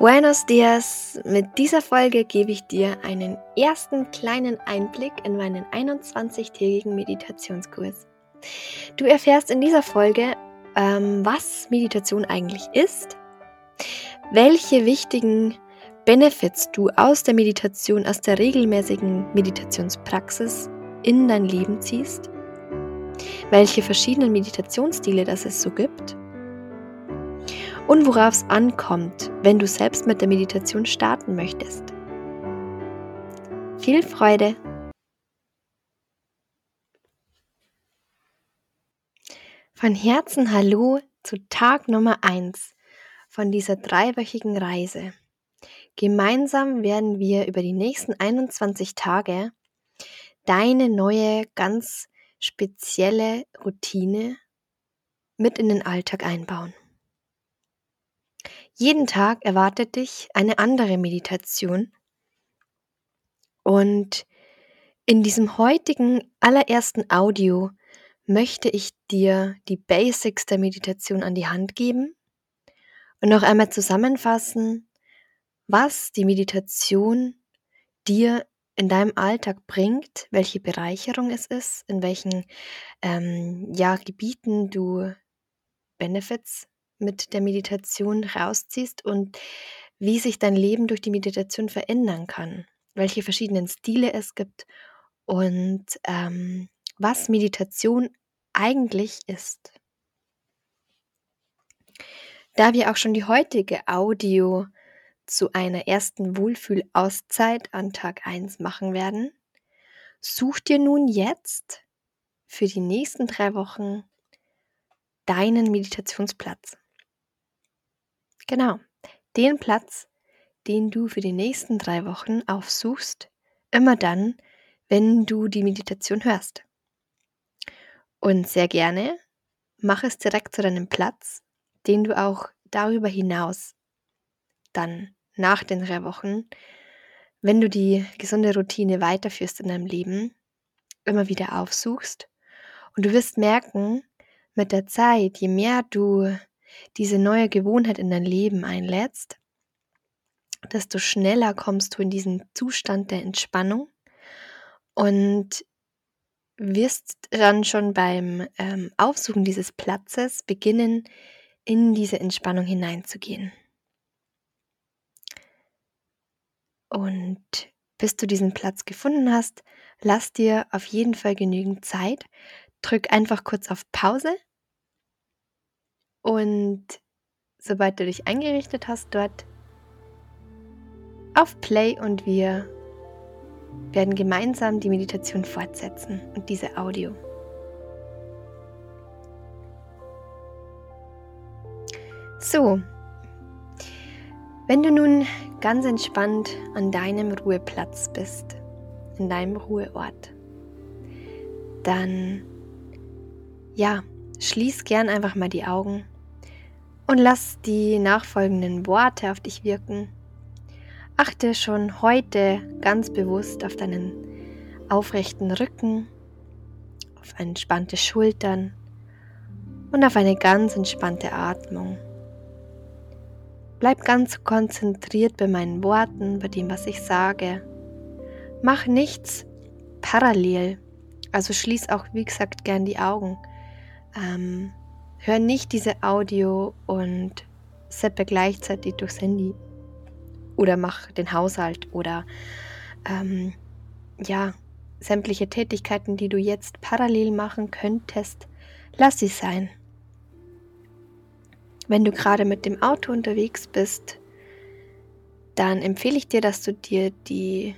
Buenos dias! Mit dieser Folge gebe ich dir einen ersten kleinen Einblick in meinen 21-tägigen Meditationskurs. Du erfährst in dieser Folge, ähm, was Meditation eigentlich ist, welche wichtigen Benefits du aus der Meditation, aus der regelmäßigen Meditationspraxis in dein Leben ziehst, welche verschiedenen Meditationsstile das es so gibt und worauf es ankommt, wenn du selbst mit der Meditation starten möchtest. Viel Freude! Von Herzen Hallo zu Tag Nummer 1 von dieser dreiwöchigen Reise. Gemeinsam werden wir über die nächsten 21 Tage deine neue, ganz spezielle Routine mit in den Alltag einbauen. Jeden Tag erwartet dich eine andere Meditation. Und in diesem heutigen allerersten Audio möchte ich dir die Basics der Meditation an die Hand geben und noch einmal zusammenfassen, was die Meditation dir in deinem Alltag bringt, welche Bereicherung es ist, in welchen ähm, ja, Gebieten du Benefits mit der Meditation rausziehst und wie sich dein Leben durch die Meditation verändern kann, welche verschiedenen Stile es gibt und ähm, was Meditation eigentlich ist. Da wir auch schon die heutige Audio zu einer ersten Wohlfühlauszeit an Tag 1 machen werden, such dir nun jetzt für die nächsten drei Wochen deinen Meditationsplatz. Genau, den Platz, den du für die nächsten drei Wochen aufsuchst, immer dann, wenn du die Meditation hörst. Und sehr gerne mach es direkt zu deinem Platz, den du auch darüber hinaus dann nach den drei Wochen, wenn du die gesunde Routine weiterführst in deinem Leben, immer wieder aufsuchst. Und du wirst merken, mit der Zeit, je mehr du diese neue Gewohnheit in dein Leben einlädst, desto schneller kommst du in diesen Zustand der Entspannung und wirst dann schon beim ähm, Aufsuchen dieses Platzes beginnen, in diese Entspannung hineinzugehen. Und bis du diesen Platz gefunden hast, lass dir auf jeden Fall genügend Zeit. Drück einfach kurz auf Pause und sobald du dich eingerichtet hast dort, auf Play und wir werden gemeinsam die Meditation fortsetzen und diese Audio. So, wenn du nun ganz entspannt an deinem Ruheplatz bist, in deinem Ruheort, dann ja, schließ gern einfach mal die Augen und lass die nachfolgenden Worte auf dich wirken. Achte schon heute ganz bewusst auf deinen aufrechten Rücken, auf entspannte Schultern und auf eine ganz entspannte Atmung. Bleib ganz konzentriert bei meinen Worten, bei dem, was ich sage. Mach nichts parallel. Also schließ auch, wie gesagt, gern die Augen. Ähm, Hör nicht diese Audio und seppe gleichzeitig durchs Handy. Oder mach den Haushalt oder ähm, ja, sämtliche Tätigkeiten, die du jetzt parallel machen könntest, lass sie sein. Wenn du gerade mit dem Auto unterwegs bist, dann empfehle ich dir, dass du dir die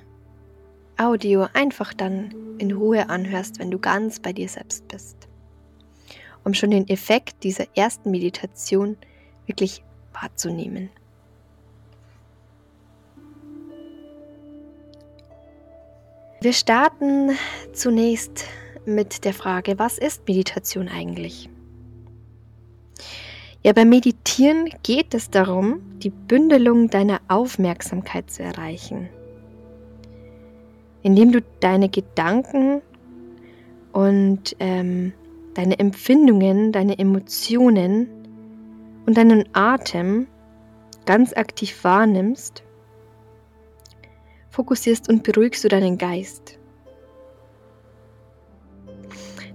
Audio einfach dann in Ruhe anhörst, wenn du ganz bei dir selbst bist um schon den Effekt dieser ersten Meditation wirklich wahrzunehmen. Wir starten zunächst mit der Frage, was ist Meditation eigentlich? Ja, beim Meditieren geht es darum, die Bündelung deiner Aufmerksamkeit zu erreichen, indem du deine Gedanken und ähm, deine Empfindungen, deine Emotionen und deinen Atem ganz aktiv wahrnimmst, fokussierst und beruhigst du deinen Geist.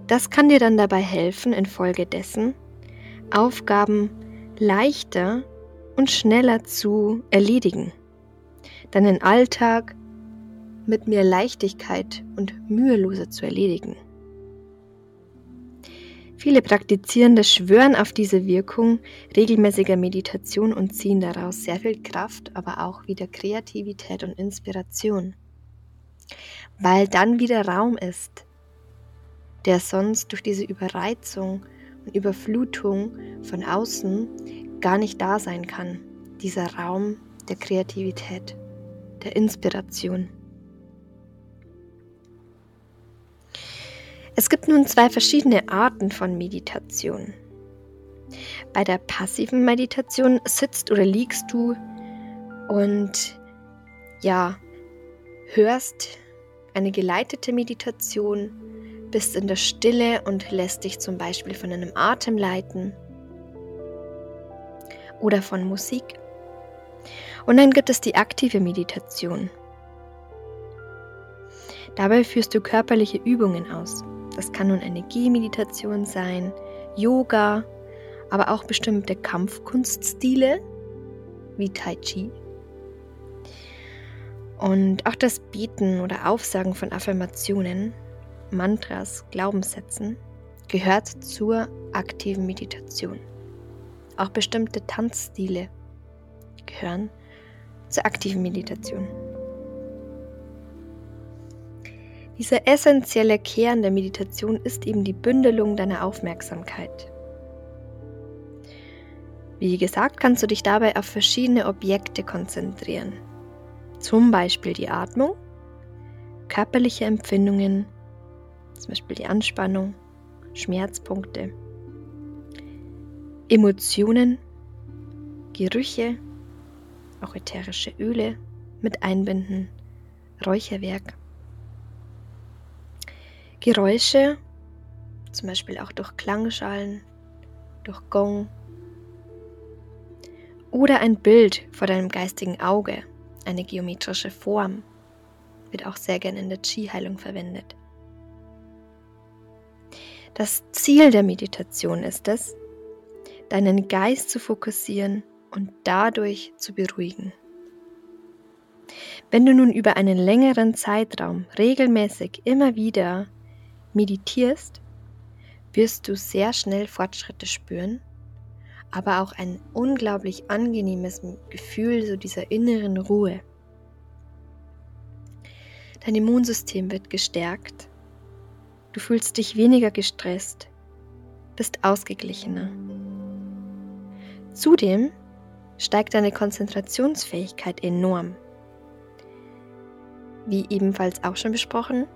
Das kann dir dann dabei helfen, infolgedessen Aufgaben leichter und schneller zu erledigen, deinen Alltag mit mehr Leichtigkeit und müheloser zu erledigen. Viele Praktizierende schwören auf diese Wirkung regelmäßiger Meditation und ziehen daraus sehr viel Kraft, aber auch wieder Kreativität und Inspiration. Weil dann wieder Raum ist, der sonst durch diese Überreizung und Überflutung von außen gar nicht da sein kann. Dieser Raum der Kreativität, der Inspiration. Es gibt nun zwei verschiedene Arten von Meditation. Bei der passiven Meditation sitzt oder liegst du und ja, hörst eine geleitete Meditation, bist in der Stille und lässt dich zum Beispiel von einem Atem leiten oder von Musik. Und dann gibt es die aktive Meditation. Dabei führst du körperliche Übungen aus. Das kann nun eine Gehmeditation sein, Yoga, aber auch bestimmte Kampfkunststile wie Tai Chi. Und auch das Beten oder Aufsagen von Affirmationen, Mantras, Glaubenssätzen gehört zur aktiven Meditation. Auch bestimmte Tanzstile gehören zur aktiven Meditation. Dieser essentielle Kern der Meditation ist eben die Bündelung deiner Aufmerksamkeit. Wie gesagt, kannst du dich dabei auf verschiedene Objekte konzentrieren. Zum Beispiel die Atmung, körperliche Empfindungen, zum Beispiel die Anspannung, Schmerzpunkte, Emotionen, Gerüche, auch ätherische Öle mit einbinden, Räucherwerk. Geräusche, zum Beispiel auch durch Klangschalen, durch Gong oder ein Bild vor deinem geistigen Auge, eine geometrische Form, wird auch sehr gern in der Qi-Heilung verwendet. Das Ziel der Meditation ist es, deinen Geist zu fokussieren und dadurch zu beruhigen. Wenn du nun über einen längeren Zeitraum regelmäßig immer wieder meditierst, wirst du sehr schnell Fortschritte spüren, aber auch ein unglaublich angenehmes Gefühl so dieser inneren Ruhe. Dein Immunsystem wird gestärkt, du fühlst dich weniger gestresst, bist ausgeglichener. Zudem steigt deine Konzentrationsfähigkeit enorm. Wie ebenfalls auch schon besprochen,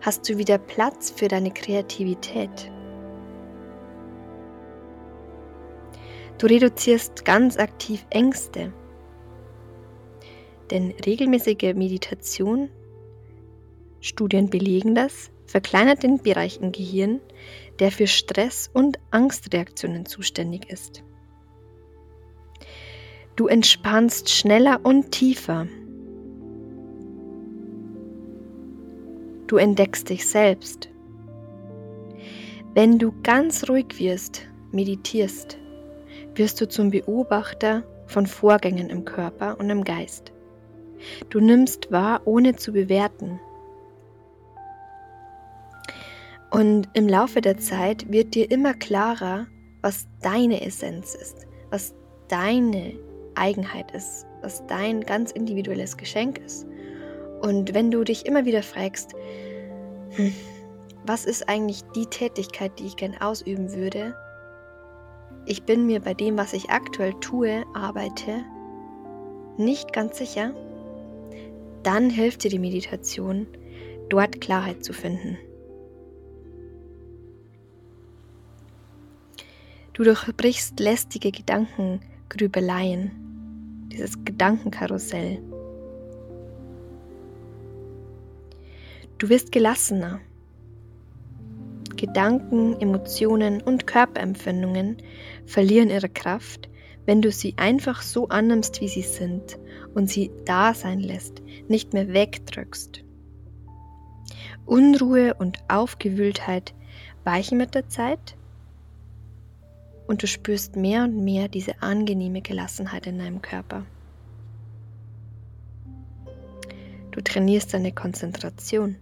hast du wieder Platz für deine Kreativität. Du reduzierst ganz aktiv Ängste, denn regelmäßige Meditation, Studien belegen das, verkleinert den Bereich im Gehirn, der für Stress und Angstreaktionen zuständig ist. Du entspannst schneller und tiefer Du entdeckst dich selbst. Wenn du ganz ruhig wirst, meditierst, wirst du zum Beobachter von Vorgängen im Körper und im Geist. Du nimmst wahr, ohne zu bewerten. Und im Laufe der Zeit wird dir immer klarer, was deine Essenz ist, was deine Eigenheit ist, was dein ganz individuelles Geschenk ist. Und wenn du dich immer wieder fragst, hm, was ist eigentlich die Tätigkeit, die ich gern ausüben würde? Ich bin mir bei dem, was ich aktuell tue, arbeite, nicht ganz sicher. Dann hilft dir die Meditation, dort Klarheit zu finden. Du durchbrichst lästige Gedankengrübeleien, dieses Gedankenkarussell. Du wirst gelassener. Gedanken, Emotionen und Körperempfindungen verlieren ihre Kraft, wenn du sie einfach so annimmst, wie sie sind und sie da sein lässt, nicht mehr wegdrückst. Unruhe und Aufgewühltheit weichen mit der Zeit und du spürst mehr und mehr diese angenehme Gelassenheit in deinem Körper. Du trainierst deine Konzentration.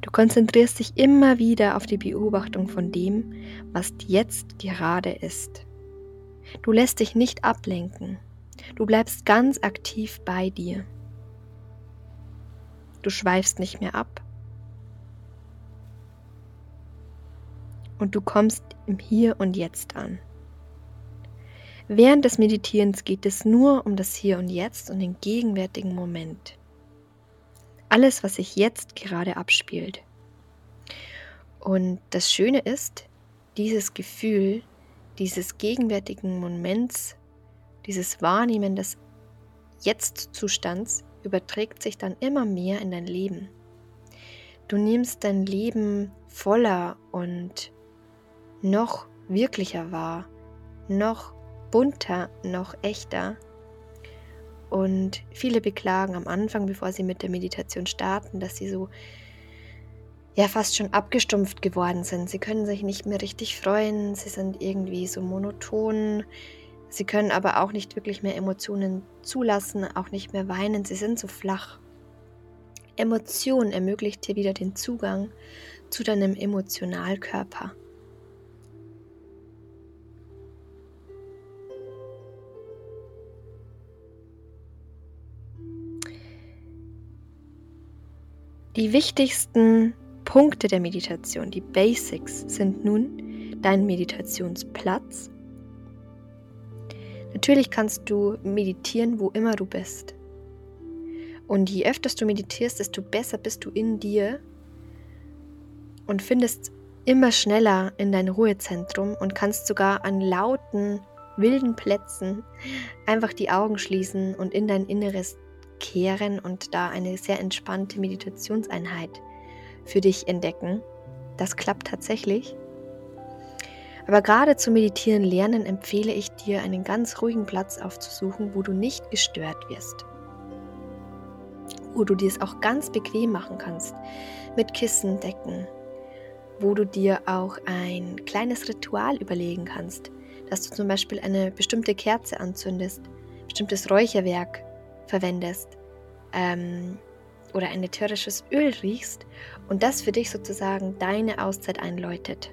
Du konzentrierst dich immer wieder auf die Beobachtung von dem, was jetzt gerade ist. Du lässt dich nicht ablenken. Du bleibst ganz aktiv bei dir. Du schweifst nicht mehr ab. Und du kommst im Hier und Jetzt an. Während des Meditierens geht es nur um das Hier und Jetzt und den gegenwärtigen Moment. Alles, was sich jetzt gerade abspielt. Und das Schöne ist, dieses Gefühl, dieses gegenwärtigen Moments, dieses Wahrnehmen des Jetzt-Zustands überträgt sich dann immer mehr in dein Leben. Du nimmst dein Leben voller und noch wirklicher wahr, noch bunter, noch echter. Und viele beklagen am Anfang, bevor sie mit der Meditation starten, dass sie so ja fast schon abgestumpft geworden sind. Sie können sich nicht mehr richtig freuen, sie sind irgendwie so monoton, sie können aber auch nicht wirklich mehr Emotionen zulassen, auch nicht mehr weinen, sie sind so flach. Emotion ermöglicht dir wieder den Zugang zu deinem Emotionalkörper. Die wichtigsten Punkte der Meditation, die Basics, sind nun dein Meditationsplatz. Natürlich kannst du meditieren, wo immer du bist. Und je öfter du meditierst, desto besser bist du in dir und findest immer schneller in dein Ruhezentrum und kannst sogar an lauten, wilden Plätzen einfach die Augen schließen und in dein Inneres kehren und da eine sehr entspannte Meditationseinheit für dich entdecken. Das klappt tatsächlich. Aber gerade zum Meditieren lernen empfehle ich dir, einen ganz ruhigen Platz aufzusuchen, wo du nicht gestört wirst. Wo du dir es auch ganz bequem machen kannst, mit Kissen, Decken. Wo du dir auch ein kleines Ritual überlegen kannst, dass du zum Beispiel eine bestimmte Kerze anzündest, bestimmtes Räucherwerk verwendest ähm, oder ein ätherisches Öl riechst und das für dich sozusagen deine Auszeit einläutet.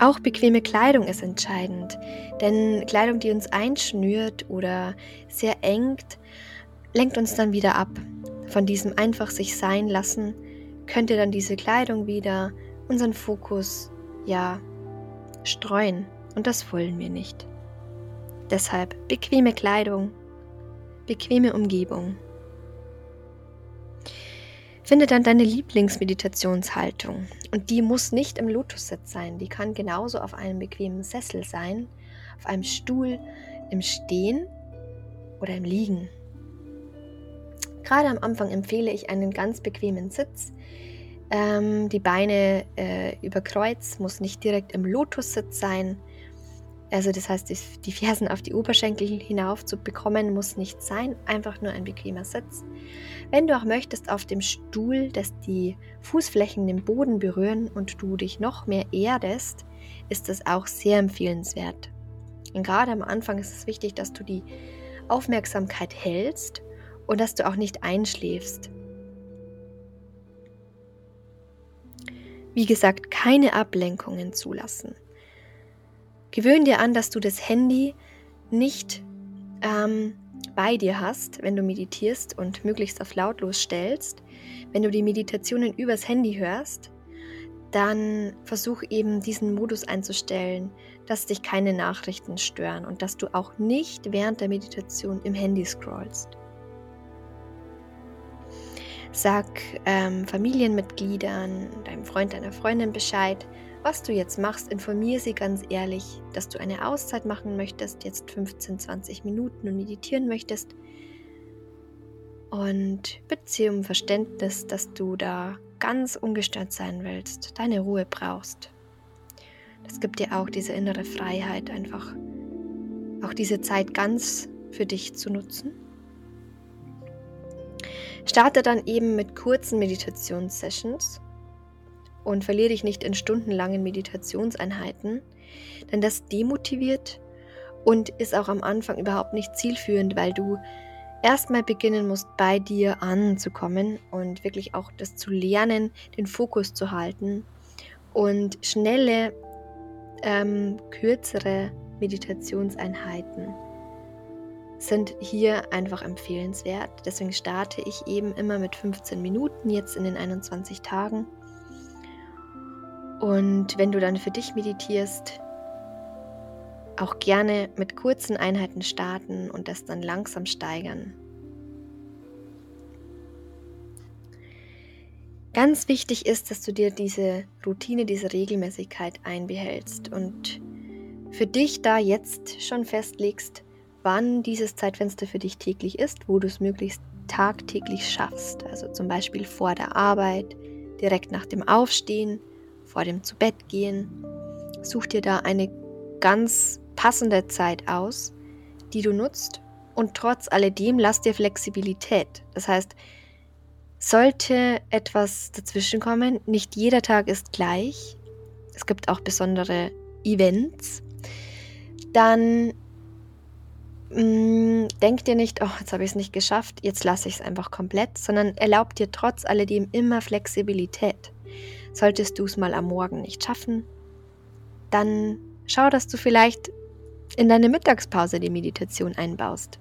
Auch bequeme Kleidung ist entscheidend, denn Kleidung, die uns einschnürt oder sehr engt, lenkt uns dann wieder ab. Von diesem einfach sich sein lassen, könnte dann diese Kleidung wieder unseren Fokus ja streuen und das wollen wir nicht. Deshalb bequeme Kleidung, bequeme Umgebung. Finde dann deine Lieblingsmeditationshaltung. Und die muss nicht im Lotussitz sein. Die kann genauso auf einem bequemen Sessel sein, auf einem Stuhl, im Stehen oder im Liegen. Gerade am Anfang empfehle ich einen ganz bequemen Sitz. Ähm, die Beine äh, über Kreuz muss nicht direkt im Lotussitz sein. Also das heißt, die Fersen auf die Oberschenkel hinauf zu bekommen, muss nicht sein, einfach nur ein bequemer Sitz. Wenn du auch möchtest, auf dem Stuhl, dass die Fußflächen den Boden berühren und du dich noch mehr erdest, ist das auch sehr empfehlenswert. Und gerade am Anfang ist es wichtig, dass du die Aufmerksamkeit hältst und dass du auch nicht einschläfst. Wie gesagt, keine Ablenkungen zulassen. Gewöhn dir an, dass du das Handy nicht ähm, bei dir hast, wenn du meditierst und möglichst auf lautlos stellst. Wenn du die Meditationen übers Handy hörst, dann versuch eben diesen Modus einzustellen, dass dich keine Nachrichten stören und dass du auch nicht während der Meditation im Handy scrollst. Sag ähm, Familienmitgliedern, deinem Freund, deiner Freundin Bescheid, was du jetzt machst, informiere sie ganz ehrlich, dass du eine Auszeit machen möchtest, jetzt 15, 20 Minuten und meditieren möchtest. Und bitte um Verständnis, dass du da ganz ungestört sein willst, deine Ruhe brauchst. Das gibt dir auch diese innere Freiheit, einfach auch diese Zeit ganz für dich zu nutzen. Starte dann eben mit kurzen Meditationssessions und verliere dich nicht in stundenlangen Meditationseinheiten, denn das demotiviert und ist auch am Anfang überhaupt nicht zielführend, weil du erstmal beginnen musst, bei dir anzukommen und wirklich auch das zu lernen, den Fokus zu halten und schnelle, ähm, kürzere Meditationseinheiten sind hier einfach empfehlenswert. Deswegen starte ich eben immer mit 15 Minuten jetzt in den 21 Tagen. Und wenn du dann für dich meditierst, auch gerne mit kurzen Einheiten starten und das dann langsam steigern. Ganz wichtig ist, dass du dir diese Routine, diese Regelmäßigkeit einbehältst und für dich da jetzt schon festlegst, wann dieses Zeitfenster für dich täglich ist, wo du es möglichst tagtäglich schaffst. Also zum Beispiel vor der Arbeit, direkt nach dem Aufstehen, vor dem Zubettgehen. Such dir da eine ganz passende Zeit aus, die du nutzt und trotz alledem lass dir Flexibilität. Das heißt, sollte etwas dazwischen kommen, nicht jeder Tag ist gleich. Es gibt auch besondere Events. Dann mh, mm, denk dir nicht, oh, jetzt habe ich es nicht geschafft, jetzt lasse ich es einfach komplett, sondern erlaub dir trotz alledem immer Flexibilität. Solltest du es mal am Morgen nicht schaffen, dann schau, dass du vielleicht in deine Mittagspause die Meditation einbaust.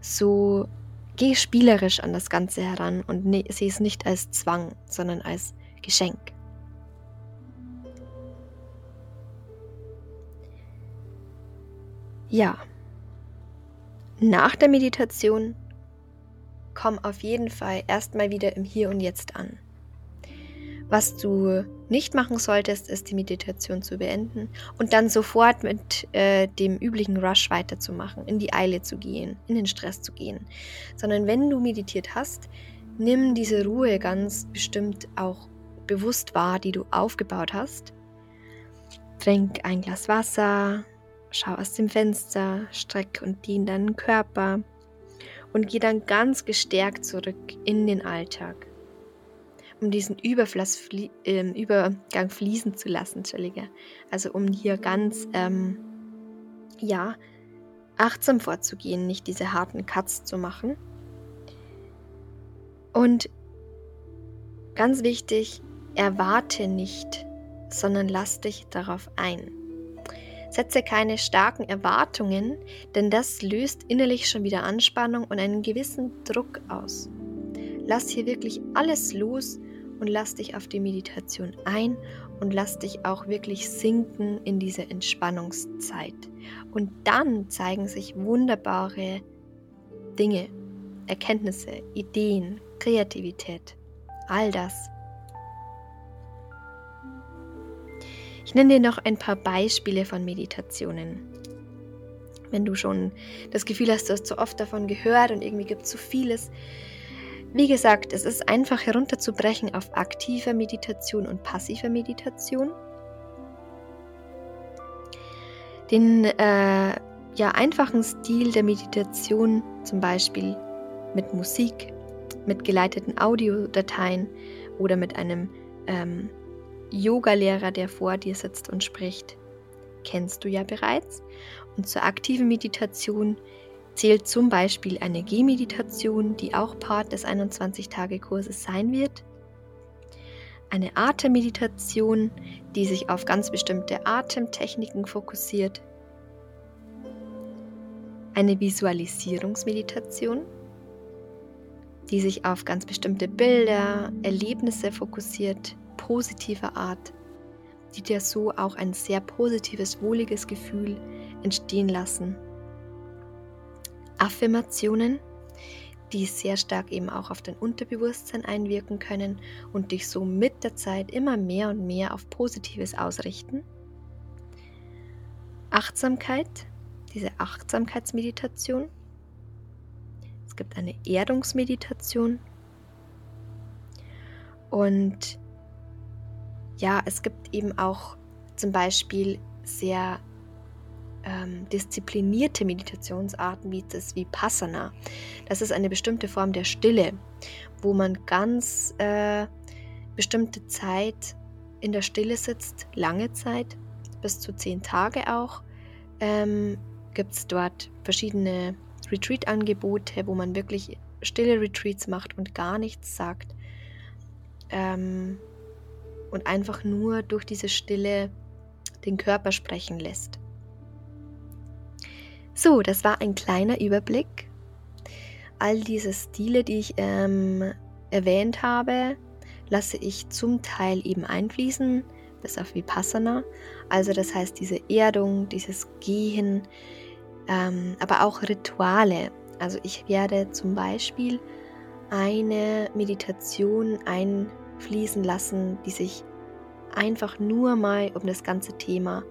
So geh spielerisch an das Ganze heran und ne, sieh es nicht als Zwang, sondern als Geschenk. Ja, nach der Meditation komm auf jeden Fall erstmal wieder im Hier und Jetzt an. Was du nicht machen solltest, ist die Meditation zu beenden und dann sofort mit äh, dem üblichen Rush weiterzumachen, in die Eile zu gehen, in den Stress zu gehen. Sondern wenn du meditiert hast, nimm diese Ruhe ganz bestimmt auch bewusst wahr, die du aufgebaut hast. Trink ein Glas Wasser, schau aus dem Fenster, streck und dehn deinen Körper und geh dann ganz gestärkt zurück in den Alltag um diesen Überfluss, äh, Übergang fließen zu lassen, Entschuldige. Also um hier ganz, ähm, ja, achtsam vorzugehen, nicht diese harten Cuts zu machen. Und ganz wichtig, erwarte nicht, sondern lass dich darauf ein. Setze keine starken Erwartungen, denn das löst innerlich schon wieder Anspannung und einen gewissen Druck aus. Lass hier wirklich alles los und lass dich auf die Meditation ein und lass dich auch wirklich sinken in diese Entspannungszeit. Und dann zeigen sich wunderbare Dinge, Erkenntnisse, Ideen, Kreativität, all das. Ich nenne dir noch ein paar Beispiele von Meditationen. Wenn du schon das Gefühl hast, du hast so oft davon gehört und irgendwie gibt es so vieles, wie gesagt, es ist einfach herunterzubrechen auf aktive Meditation und passive Meditation. Den äh, ja, einfachen Stil der Meditation, zum Beispiel mit Musik, mit geleiteten Audiodateien oder mit einem ähm, Yoga-Lehrer, der vor dir sitzt und spricht, kennst du ja bereits. Und zur aktiven Meditation zählt zum Beispiel eine Gehmeditation, die auch Part des 21-Tage-Kurses sein wird, eine Atemmeditation, die sich auf ganz bestimmte Atemtechniken fokussiert, eine Visualisierungsmeditation, die sich auf ganz bestimmte Bilder, Erlebnisse fokussiert, positiver Art, die dir so auch ein sehr positives, wohliges Gefühl entstehen lassen Affirmationen, die sehr stark eben auch auf dein Unterbewusstsein einwirken können und dich so mit der Zeit immer mehr und mehr auf Positives ausrichten. Achtsamkeit, diese Achtsamkeitsmeditation. Es gibt eine Erdungsmeditation. Und ja, es gibt eben auch zum Beispiel sehr ähm, disziplinierte Meditationsarten wie das Vipassana. Das ist eine bestimmte Form der Stille, wo man ganz äh, bestimmte Zeit in der Stille sitzt, lange Zeit, bis zu zehn Tage auch. Ähm, Gibt es dort verschiedene Retreat-Angebote, wo man wirklich stille Retreats macht und gar nichts sagt. Ähm, und einfach nur durch diese Stille den Körper sprechen lässt. So, das war ein kleiner Überblick. All diese Stile, die ich ähm, erwähnt habe, lasse ich zum Teil eben einfließen, bis auf Vipassana. Also das heißt diese Erdung, dieses Gehen, ähm, aber auch Rituale. Also ich werde zum Beispiel eine Meditation einfließen lassen, die sich einfach nur mal um das ganze Thema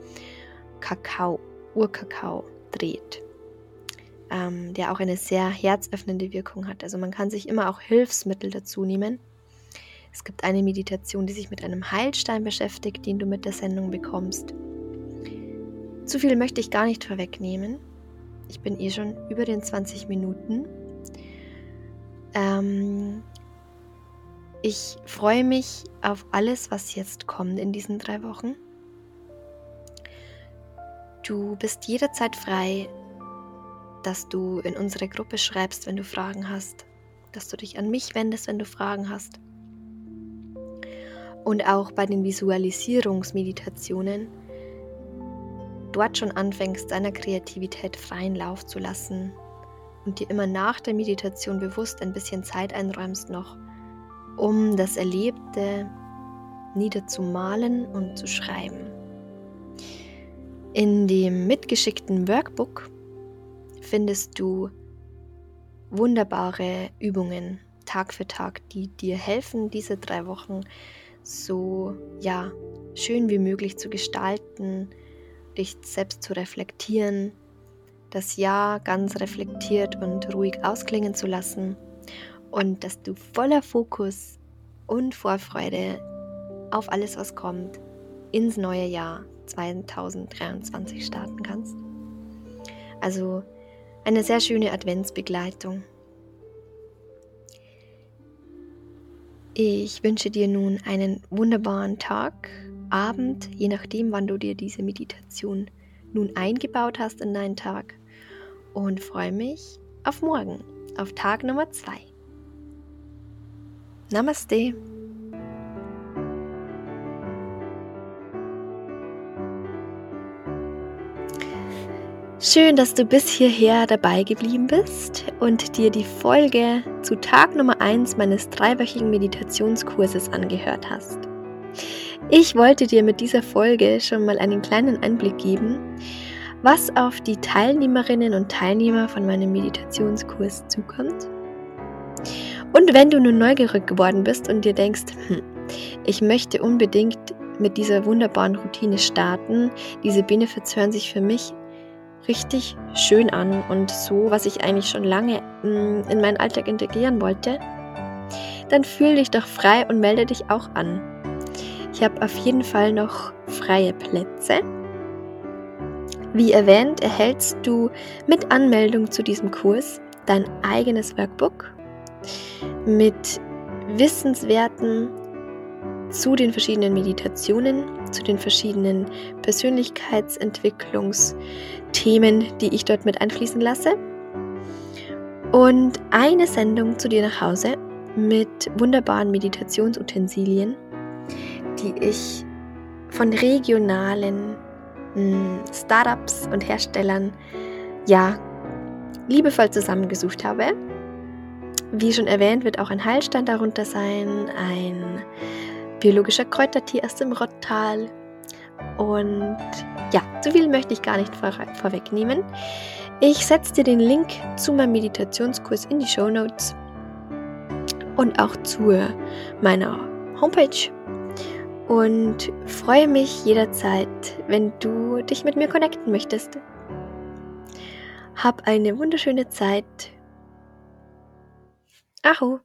Kakao, Urkakao dreht, ähm, der auch eine sehr herzöffnende Wirkung hat. Also man kann sich immer auch Hilfsmittel dazu nehmen. Es gibt eine Meditation, die sich mit einem Heilstein beschäftigt, den du mit der Sendung bekommst. Zu viel möchte ich gar nicht vorwegnehmen. Ich bin eh schon über den 20 Minuten. Ähm, ich freue mich auf alles, was jetzt kommt in diesen drei Wochen. Du bist jederzeit frei, dass du in unsere Gruppe schreibst, wenn du Fragen hast, dass du dich an mich wendest, wenn du Fragen hast. Und auch bei den Visualisierungsmeditationen dort schon anfängst, deiner Kreativität freien Lauf zu lassen und dir immer nach der Meditation bewusst ein bisschen Zeit einräumst noch, um das Erlebte niederzumalen und zu schreiben. In dem mitgeschickten Workbook findest du wunderbare Übungen Tag für Tag, die dir helfen, diese drei Wochen so ja schön wie möglich zu gestalten, dich selbst zu reflektieren, das Jahr ganz reflektiert und ruhig ausklingen zu lassen und dass du voller Fokus und Vorfreude auf alles, was kommt, ins neue Jahr 2023 starten kannst. Also eine sehr schöne Adventsbegleitung. Ich wünsche dir nun einen wunderbaren Tag, Abend, je nachdem, wann du dir diese Meditation nun eingebaut hast in deinen Tag und freue mich auf morgen, auf Tag Nummer 2. Namaste. Schön, dass du bis hierher dabei geblieben bist und dir die Folge zu Tag Nummer 1 meines dreiwöchigen Meditationskurses angehört hast. Ich wollte dir mit dieser Folge schon mal einen kleinen Einblick geben, was auf die Teilnehmerinnen und Teilnehmer von meinem Meditationskurs zukommt. Und wenn du nun neugierig geworden bist und dir denkst, hm, ich möchte unbedingt mit dieser wunderbaren Routine starten, diese Benefits hören sich für mich richtig schön an und so, was ich eigentlich schon lange mm, in meinen Alltag integrieren wollte, dann fühl dich doch frei und melde dich auch an. Ich habe auf jeden Fall noch freie Plätze. Wie erwähnt, erhältst du mit Anmeldung zu diesem Kurs dein eigenes Workbook mit Wissenswerten zu den verschiedenen Meditationen, zu den verschiedenen Persönlichkeitsentwicklungsthemen, die ich dort mit einfließen lasse. Und eine Sendung zu dir nach Hause mit wunderbaren Meditationsutensilien, die ich von regionalen hm, Startups und Herstellern ja liebevoll zusammengesucht habe. Wie schon erwähnt, wird auch ein Heilstein darunter sein, ein biologischer Kräutertee aus dem Rottal. Und ja, zu viel möchte ich gar nicht vor, vorwegnehmen. Ich setze dir den Link zu meinem Meditationskurs in die Show Notes und auch zu meiner Homepage und freue mich jederzeit, wenn du dich mit mir connecten möchtest. Hab eine wunderschöne Zeit. Aho!